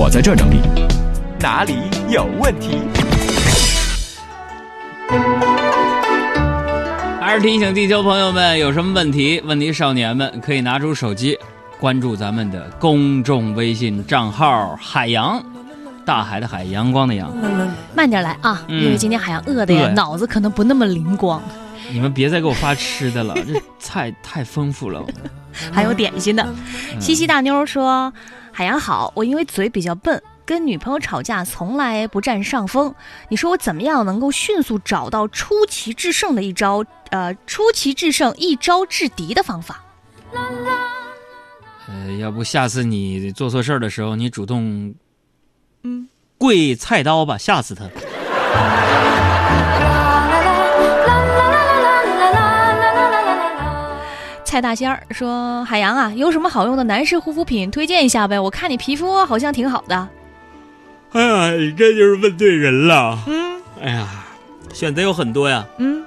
我在这整理。哪里有问题？还是提醒地球朋友们，有什么问题，问题少年们可以拿出手机关注咱们的公众微信账号“海洋”，大海的海，阳光的阳。慢点来啊，嗯因为今天海洋饿的呀，脑子可能不那么灵光。你们别再给我发吃的了，这菜太丰富了。还有点心的。嗯西西大妞说：“海洋好，我因为嘴比较笨，跟女朋友吵架从来不占上风。你说我怎么样能够迅速找到出奇制胜的一招？呃，出奇制胜、一招制敌的方法？呃，要不下次你做错事儿的时候，你主动嗯，跪菜刀吧，吓死他。蔡大仙儿说：“海洋啊，有什么好用的男士护肤品推荐一下呗？我看你皮肤好像挺好的。哎呀，你这就是问对人了。嗯哎呀，选择有很多呀，嗯，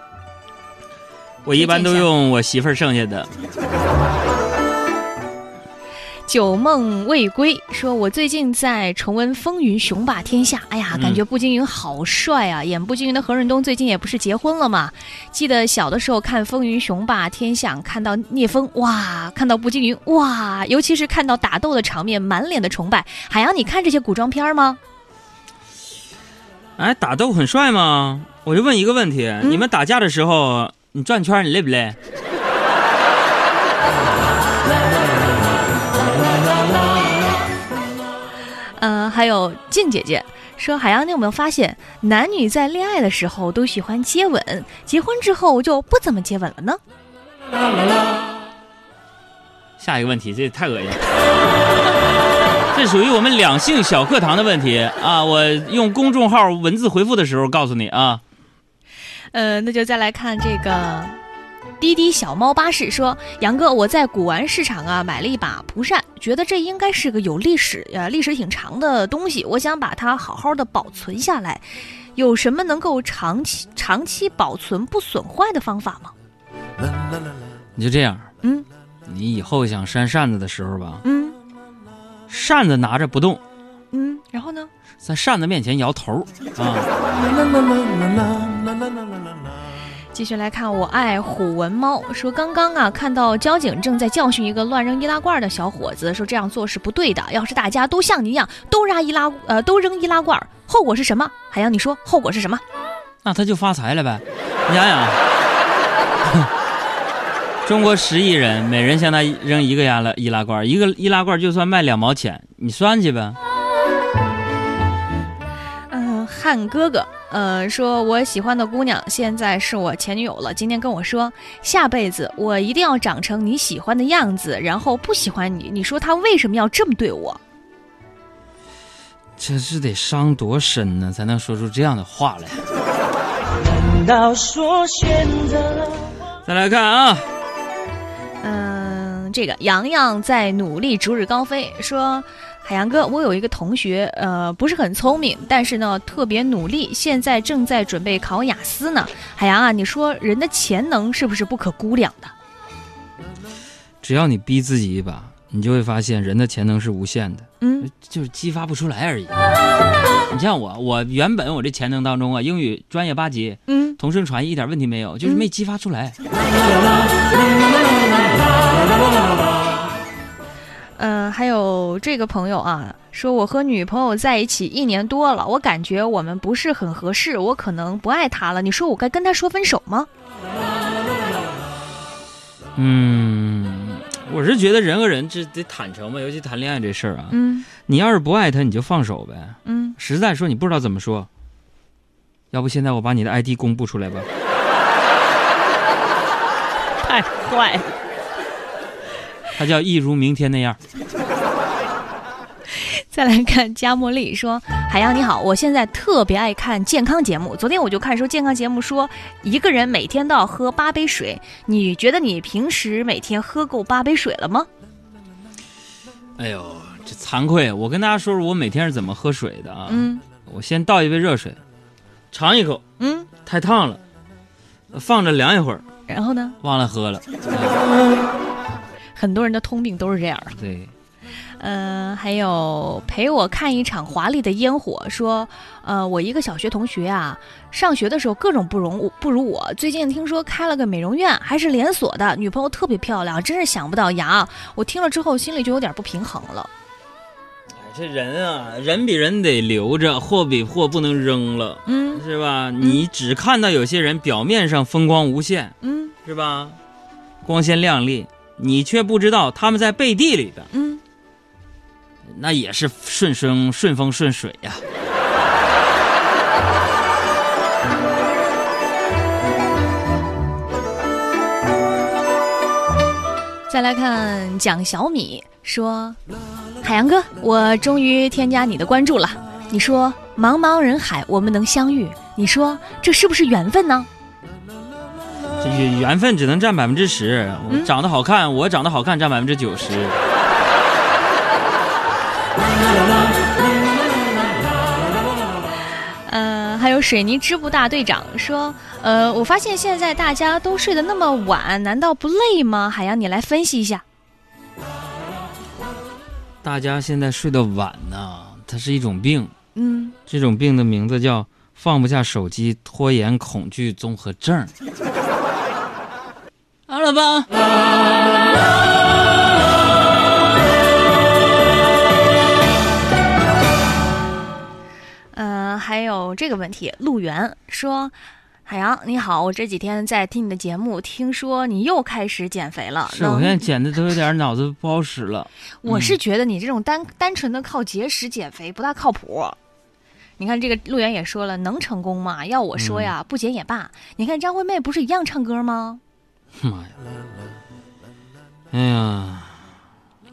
我一般都用我媳妇儿剩下的。九梦未归说：“我最近在重温《风云雄霸天下》，哎呀，嗯感觉步惊云好帅啊！演步惊云的何润东最近也不是结婚了吗？记得小的时候看《风云雄霸天下》，看到聂风哇，看到步惊云哇，尤其是看到打斗的场面，满脸的崇拜。海洋，你看这些古装片吗？哎，打斗很帅吗？我就问一个问题：嗯你们打架的时候，你转圈你累不累？还有静姐姐说，海洋，你有没有发现，男女在恋爱的时候都喜欢接吻，结婚之后就不怎么接吻了呢？下一个问题，这太恶心了。这属于我们两性小课堂的问题啊！我用公众号文字回复的时候告诉你啊。呃，那就再来看这个滴滴小猫巴士说，杨哥，我在古玩市场啊买了一把蒲扇，觉得这应该是个有历史呃历史挺长的东西，我想把它好好的保存下来，有什么能够长期长期保存不损坏的方法吗？你就这样，嗯你以后想扇扇子的时候吧，嗯扇子拿着不动，嗯，然后呢？在扇子面前摇头啊。继续来看，我爱虎纹猫说，刚刚啊看到交警正在教训一个乱扔易拉罐的小伙子，说这样做是不对的。要是大家都像你一样，都扔易拉呃都扔易拉罐，后果是什么？海洋，你说后果是什么？那他就发财了呗。你想想，中国十亿人，每人向他扔一个易拉易拉罐，一个易拉罐就算卖两毛钱，你算去呗。嗯，汉哥哥，呃，说我喜欢的姑娘现在是我前女友了。今天跟我说，下辈子我一定要长成你喜欢的样子，然后不喜欢你。你说他为什么要这么对我？这是得伤多深呢，才能说出这样的话来？再来看啊，嗯，这个洋洋在努力，逐日高飞。说，海洋哥，我有一个同学，呃，不是很聪明，但是呢特别努力，现在正在准备考雅思呢。海洋啊，你说人的潜能是不是不可估量的？只要你逼自己一把，你就会发现人的潜能是无限的，嗯就是激发不出来而已。你像我，我原本我这潜能当中啊，英语专业八级，嗯，同声传译一点问题没有，就是没激发出来。呃，还有这个朋友啊，说我和女朋友在一起一年多了，我感觉我们不是很合适，我可能不爱她了。你说我该跟她说分手吗？嗯，我是觉得人和人这得坦诚嘛，尤其谈恋爱这事儿啊，嗯你要是不爱他，你就放手呗。嗯，实在说你不知道怎么说，要不现在我把你的 ID 公布出来吧？太坏了。他叫一如明天那样。再来看加茉莉说：“海洋你好，我现在特别爱看健康节目。昨天我就看说健康节目说，一个人每天都要喝八杯水。你觉得你平时每天喝够八杯水了吗？哎呦，这惭愧！我跟大家说说我每天是怎么喝水的啊。嗯我先倒一杯热水，尝一口，嗯，太烫了，放着凉一会儿，然后呢，忘了喝了。很多人的通病都是这样的。对，嗯，还有陪我看一场华丽的烟火，说，呃，我一个小学同学啊，上学的时候各种不容不如我，最近听说开了个美容院，还是连锁的，女朋友特别漂亮，真是想不到呀！我听了之后心里就有点不平衡了。这人啊，人比人得留着，货比货不能扔了，嗯是吧？你只看到有些人表面上风光无限，嗯是吧？光鲜亮丽，你却不知道他们在背地里的嗯，那也是顺风顺风顺水呀、再来看蒋小米说：“海洋哥，我终于添加你的关注了。你说茫茫人海，我们能相遇，你说这是不是缘分呢？这缘缘分只能占百分之十，长得好看，我长得好看占百分之九十。呃，还有水泥织布大队长说，呃，我发现现在大家都睡得那么晚，难道不累吗？海洋，你来分析一下。大家现在睡得晚呢，它是一种病，嗯，这种病的名字叫放不下手机拖延恐惧综合症。吧？呃，还有这个问题，陆源说。海洋，你好，我这几天在听你的节目，听说你又开始减肥了。是我现在减的都有点脑子不好使了。我是觉得你这种单单纯的靠节食减肥不大靠谱。你看这个陆源也说了，能成功吗？要我说呀，不减也罢。你看张惠妹不是一样唱歌吗？妈呀。哎呀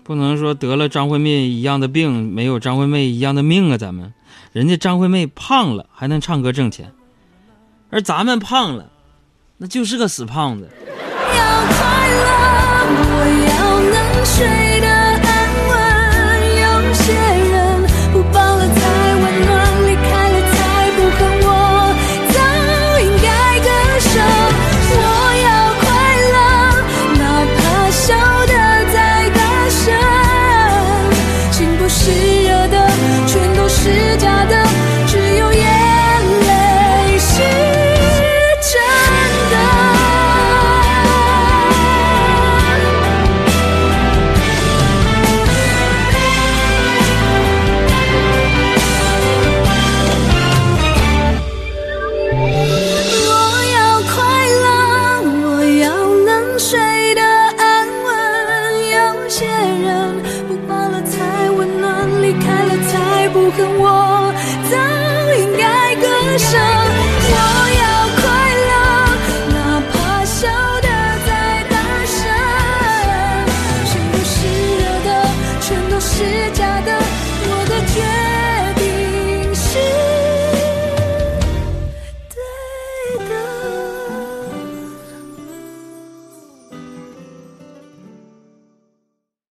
不能说得了张惠妹一样的病没有张惠妹一样的命啊咱们人家张惠妹胖了还能唱歌挣钱而咱们胖了那就是个死胖子。要快乐我要能睡安稳有些些人。